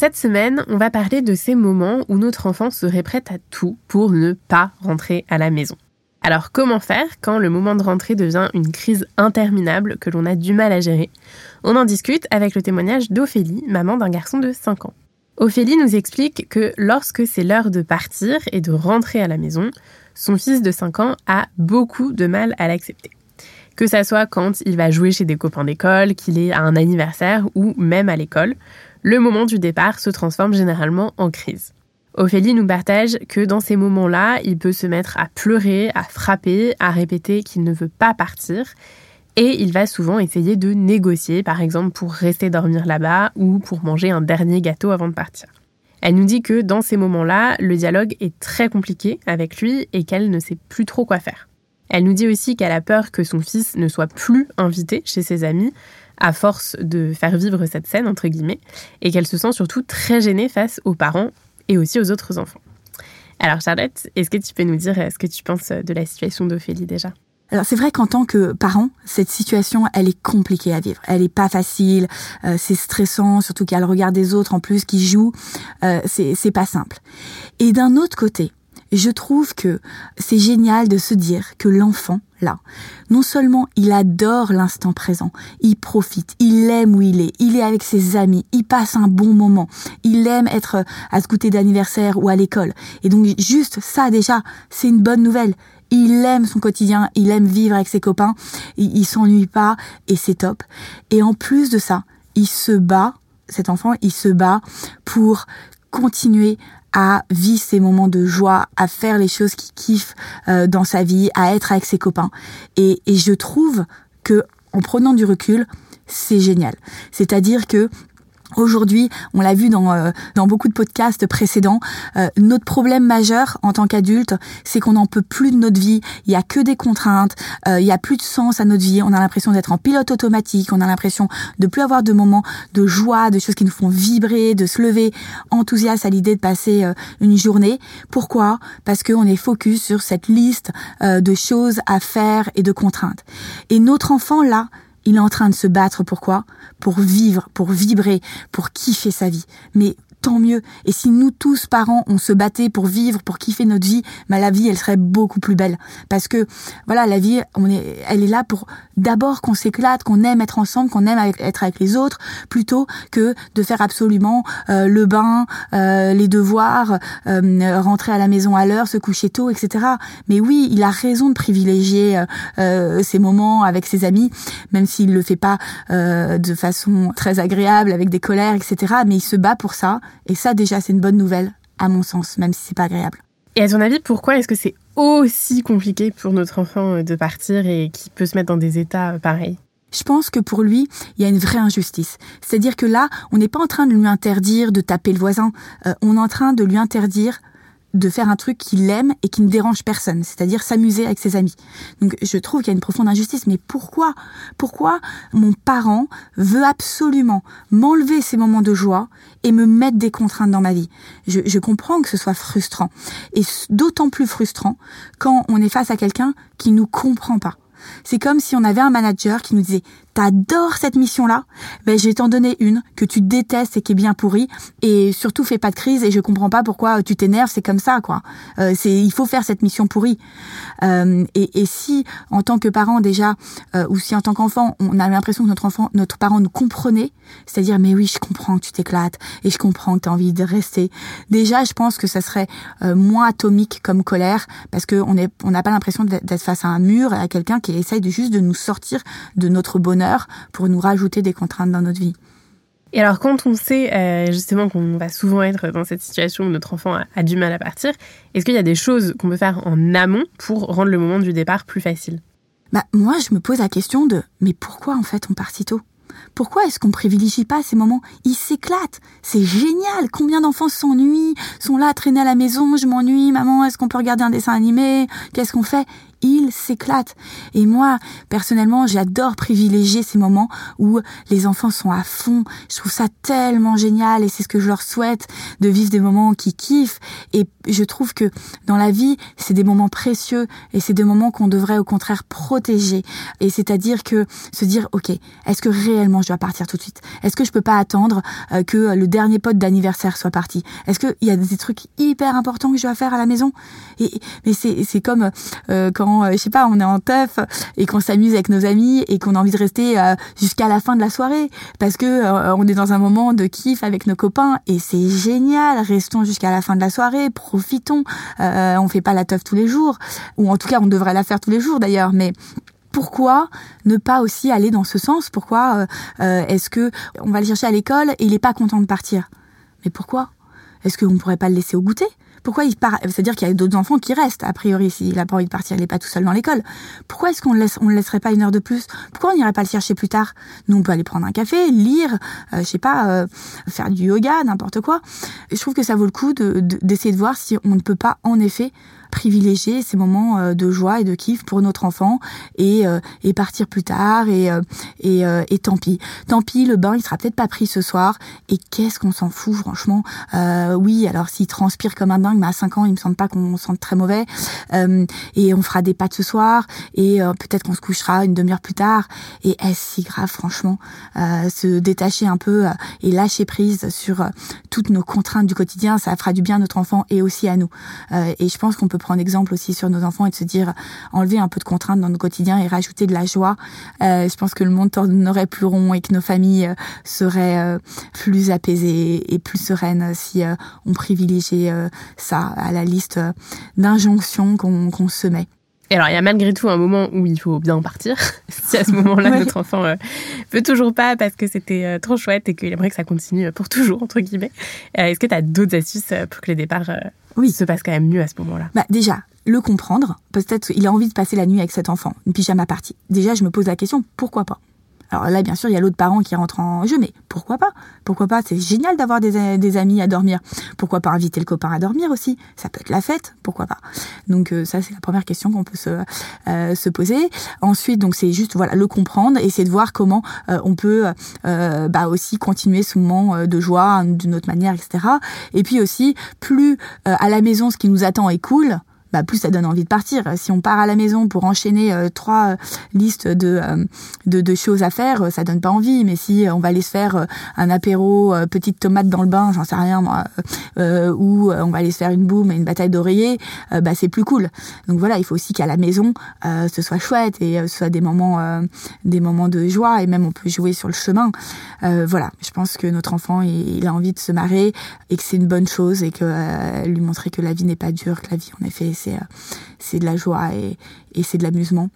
Cette semaine, on va parler de ces moments où notre enfant serait prêt à tout pour ne pas rentrer à la maison. Alors comment faire quand le moment de rentrée devient une crise interminable que l'on a du mal à gérer? On en discute avec le témoignage d'Ophélie, maman d'un garçon de 5 ans. Ophélie nous explique que lorsque c'est l'heure de partir et de rentrer à la maison, son fils de 5 ans a beaucoup de mal à l'accepter. Que ça soit quand il va jouer chez des copains d'école, qu'il est à un anniversaire ou même à l'école, le moment du départ se transforme généralement en crise. Ophélie nous partage que dans ces moments-là, il peut se mettre à pleurer, à frapper, à répéter qu'il ne veut pas partir. Et il va souvent essayer de négocier, par exemple pour rester dormir là-bas ou pour manger un dernier gâteau avant de partir. Elle nous dit que dans ces moments-là, le dialogue est très compliqué avec lui et qu'elle ne sait plus trop quoi faire. Elle nous dit aussi qu'elle a peur que son fils ne soit plus invité chez ses amis à force de faire vivre cette scène, entre guillemets, et qu'elle se sent surtout très gênée face aux parents et aussi aux autres enfants. Alors Charlotte, est-ce que tu peux nous dire ce que tu penses de la situation d'Ophélie déjà? Alors c'est vrai qu'en tant que parent, cette situation, elle est compliquée à vivre. Elle est pas facile, euh, c'est stressant, surtout qu'il y a le regard des autres en plus qui jouent. Euh, c'est pas simple. Et d'un autre côté, je trouve que c'est génial de se dire que l'enfant, là, non seulement il adore l'instant présent, il profite, il aime où il est, il est avec ses amis, il passe un bon moment, il aime être à ce goûter d'anniversaire ou à l'école. Et donc juste ça déjà, c'est une bonne nouvelle. Il aime son quotidien, il aime vivre avec ses copains, il, il s'ennuie pas et c'est top. Et en plus de ça, il se bat, cet enfant, il se bat pour continuer à vivre ces moments de joie, à faire les choses qu'il kiffe euh, dans sa vie, à être avec ses copains. Et, et je trouve que en prenant du recul, c'est génial. C'est-à-dire que Aujourd'hui, on l'a vu dans, euh, dans beaucoup de podcasts précédents, euh, notre problème majeur en tant qu'adulte, c'est qu'on n'en peut plus de notre vie. Il y a que des contraintes, euh, il y a plus de sens à notre vie. On a l'impression d'être en pilote automatique, on a l'impression de plus avoir de moments de joie, de choses qui nous font vibrer, de se lever enthousiaste à l'idée de passer une journée. Pourquoi? Parce qu'on est focus sur cette liste de choses à faire et de contraintes. Et notre enfant là, il est en train de se battre pourquoi Pour vivre, pour vibrer, pour kiffer sa vie. Mais tant mieux. Et si nous tous, parents, on se battait pour vivre, pour kiffer notre vie, bah, la vie, elle serait beaucoup plus belle. Parce que, voilà, la vie, on est, elle est là pour d'abord qu'on s'éclate, qu'on aime être ensemble, qu'on aime être avec les autres, plutôt que de faire absolument euh, le bain, euh, les devoirs, euh, rentrer à la maison à l'heure, se coucher tôt, etc. Mais oui, il a raison de privilégier ces moments avec ses amis, même s'il le fait pas de façon très agréable, avec des colères, etc. Mais il se bat pour ça. Et ça, déjà, c'est une bonne nouvelle, à mon sens, même si c'est pas agréable. Et à ton avis, pourquoi est-ce que c'est aussi compliqué pour notre enfant euh, de partir et qui peut se mettre dans des états euh, pareils? Je pense que pour lui, il y a une vraie injustice. C'est-à-dire que là, on n'est pas en train de lui interdire de taper le voisin, euh, on est en train de lui interdire de faire un truc qu'il aime et qui ne dérange personne, c'est-à-dire s'amuser avec ses amis. Donc je trouve qu'il y a une profonde injustice, mais pourquoi Pourquoi mon parent veut absolument m'enlever ces moments de joie et me mettre des contraintes dans ma vie? Je, je comprends que ce soit frustrant, et d'autant plus frustrant quand on est face à quelqu'un qui nous comprend pas. C'est comme si on avait un manager qui nous disait t'adores cette mission-là, ben je vais t'en donner une que tu détestes et qui est bien pourrie et surtout fais pas de crise et je comprends pas pourquoi tu t'énerves, c'est comme ça quoi. Euh, c'est il faut faire cette mission pourrie. Euh, et, et, si en tant que parent déjà euh, ou si en tant qu'enfant on a l'impression que notre enfant, notre parent nous comprenait, c'est-à-dire mais oui je comprends que tu t'éclates et je comprends que tu as envie de rester. Déjà je pense que ça serait euh, moins atomique comme colère parce que on est on n'a pas l'impression d'être face à un mur à quelqu'un qui essaye de juste de nous sortir de notre bonheur pour nous rajouter des contraintes dans notre vie. Et alors quand on sait euh, justement qu'on va souvent être dans cette situation où notre enfant a, du mal à partir, est-ce qu'il y a des choses qu'on peut faire en amont pour rendre le moment du départ plus facile? Bah, moi, je me pose la question de mais pourquoi en fait on part si tôt? Pourquoi est-ce qu'on privilégie pas ces moments? Ils s'éclatent. C'est génial. Combien d'enfants s'ennuient, sont là à traîner à la maison, je m'ennuie, maman, est-ce qu'on peut regarder un dessin animé? Qu'est-ce qu'on fait? Il s'éclate. Et moi, personnellement, j'adore privilégier ces moments où les enfants sont à fond. Je trouve ça tellement génial et c'est ce que je leur souhaite, de vivre des moments qui kiffent. Et je trouve que dans la vie, c'est des moments précieux et c'est des moments qu'on devrait au contraire protéger. Et c'est-à-dire que se dire, ok, est-ce que réellement je dois partir tout de suite? Est-ce que je peux pas attendre euh, que le dernier pote d'anniversaire soit parti? Est-ce qu'il y a des trucs hyper importants que je dois faire à la maison? Et, Mais c'est comme euh, quand euh, je sais pas, on est en teuf et qu'on s'amuse avec nos amis et qu'on a envie de rester jusqu'à la fin de la soirée parce que on est dans un moment de kiff avec nos copains et c'est génial. Restons jusqu'à la fin de la soirée. On fait pas la teuf tous les jours. Ou en tout cas on devrait la faire tous les jours d'ailleurs, mais pourquoi ne pas aussi aller dans ce sens? Pourquoi est-ce que on va le chercher à l'école et il est pas content de partir? Mais pourquoi? Est-ce qu'on pourrait pas le laisser au goûter? Pourquoi il part C'est-à-dire qu'il y a d'autres enfants qui restent, a priori, s'il a pas envie de partir, il n'est pas tout seul dans l'école. Pourquoi est-ce qu'on on le laisserait pas une heure de plus? Pourquoi on n'irait pas le chercher plus tard? Nous, on peut aller prendre un café, lire, euh, je sais pas, euh, faire du yoga, n'importe quoi. Je trouve que ça vaut le coup d'essayer de, de voir si on ne peut pas, en effet, privilégier ces moments euh, de joie et de kiff pour notre enfant et, euh, partir plus tard et, euh, et, et tant pis. Tant pis, le bain il sera peut-être pas pris ce soir et qu'est-ce qu'on s'en fout franchement? Euh, oui, alors s'il transpire comme un dingue, mais à 5 ans il me semble pas qu'on sente très mauvais euh, et on fera des pâtes ce soir et peut-être qu'on se couchera une demi-heure plus tard et est-ce si grave franchement se détacher un peu et lâcher prise sur toutes nos contraintes du quotidien, ça fera du bien à notre enfant et aussi à nous. et je pense qu'on peut prendre exemple aussi sur nos enfants et de se dire enlever un peu de contraintes dans nos quotidiens et rajouter de la joie. Euh, je pense que le monde tournerait plus rond et que nos familles euh, seraient euh, plus apaisées et plus sereines si on privilégiait ça à la liste d'injonctions qu'on se met. Et alors, il y a malgré tout un moment où il faut bien partir. si à ce moment-là, notre enfant euh, veut toujours pas parce que c'était trop chouette et qu'il aimerait que ça continue pour toujours, entre guillemets. Est-ce que tu as d'autres astuces pour que les départs oui. se passe quand même mieux à ce moment-là. Bah déjà, le comprendre. Peut-être qu'il a envie de passer la nuit avec cet enfant, une pyjama partie. Déjà, je me pose la question, pourquoi pas? Alors là, bien sûr, il y a l'autre parent qui rentre en jeu, mais pourquoi pas? Pourquoi pas? C'est génial d'avoir des, amis à dormir. Pourquoi pas inviter le copain à dormir aussi? Ça peut être la fête, pourquoi pas? Donc euh, ça, c'est la première question qu'on peut se, euh, se poser. Ensuite, donc c'est juste voilà le comprendre, essayer de voir comment euh, on peut bah, aussi continuer ce moment de joie d'une autre manière, etc. Et puis aussi, plus à la maison, ce qui nous attend est cool, bah, plus ça donne envie de partir. Si on part à la maison pour enchaîner euh, trois euh, listes de, euh, de, de, choses à faire, ça donne pas envie. Mais si on va aller se faire un apéro, petite tomate dans le bain, j'en sais rien moi, ou on va aller se faire une boum et une bataille d'oreiller, bah c'est plus cool. Donc voilà, il faut aussi qu'à la maison ce soit chouette et ce soit des moments des moments de joie et même on peut jouer sur le chemin. voilà, je pense que notre enfant il, a envie de se marrer et que c'est une bonne chose et que lui montrer que la vie n'est pas dure, que la vie en effet c'est euh, c'est de la joie et, et c'est de l'amusement.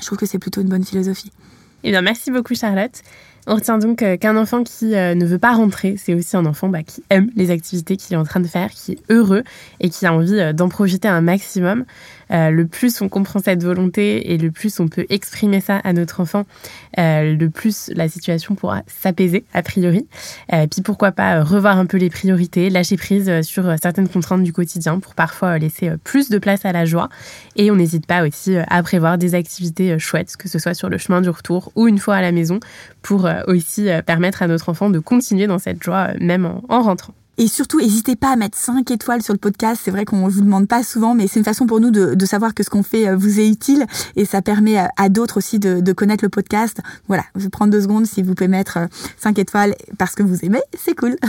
Je trouve que c'est plutôt une bonne philosophie. Eh bien, merci beaucoup Charlotte. On retient donc euh, qu'un enfant qui euh, ne veut pas rentrer, c'est aussi un enfant bah, qui aime les activités qu'il est en train de faire, qui est heureux et qui a envie d'en profiter un maximum. Euh, le plus on comprend cette volonté et le plus on peut exprimer ça à notre enfant, euh, le plus la situation pourra s'apaiser, a priori. Euh, puis pourquoi pas revoir un peu les priorités, lâcher prise sur certaines contraintes du quotidien pour parfois laisser plus de place à la joie. Et on n'hésite pas aussi à prévoir des activités chouettes, que ce soit sur le chemin du retour ou une fois à la maison, pour aussi permettre à notre enfant de continuer dans cette joie même en rentrant. Et surtout, n'hésitez pas à mettre 5 étoiles sur le podcast. C'est vrai qu'on ne vous demande pas souvent, mais c'est une façon pour nous de, de, savoir que ce qu'on fait euh, vous est utile et ça permet à, d'autres aussi de, de, connaître le podcast. Voilà, je vais prendre deux secondes si vous pouvez mettre 5 euh, étoiles parce que vous aimez, c'est cool.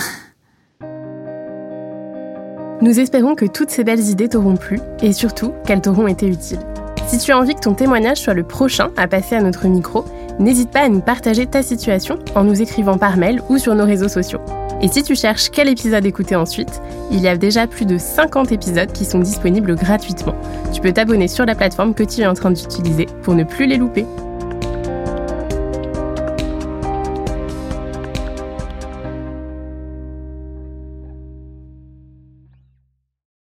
Nous espérons que toutes ces belles idées t'auront plu et surtout qu'elles t'auront été utiles. Si tu as envie que ton témoignage soit le prochain à passer à notre micro, n'hésite pas à nous partager ta situation en nous écrivant par mail ou sur nos réseaux sociaux. Et si tu cherches quel épisode écouter ensuite, il y a déjà plus de 50 épisodes qui sont disponibles gratuitement. Tu peux t'abonner sur la plateforme que tu es en train d'utiliser pour ne plus les louper.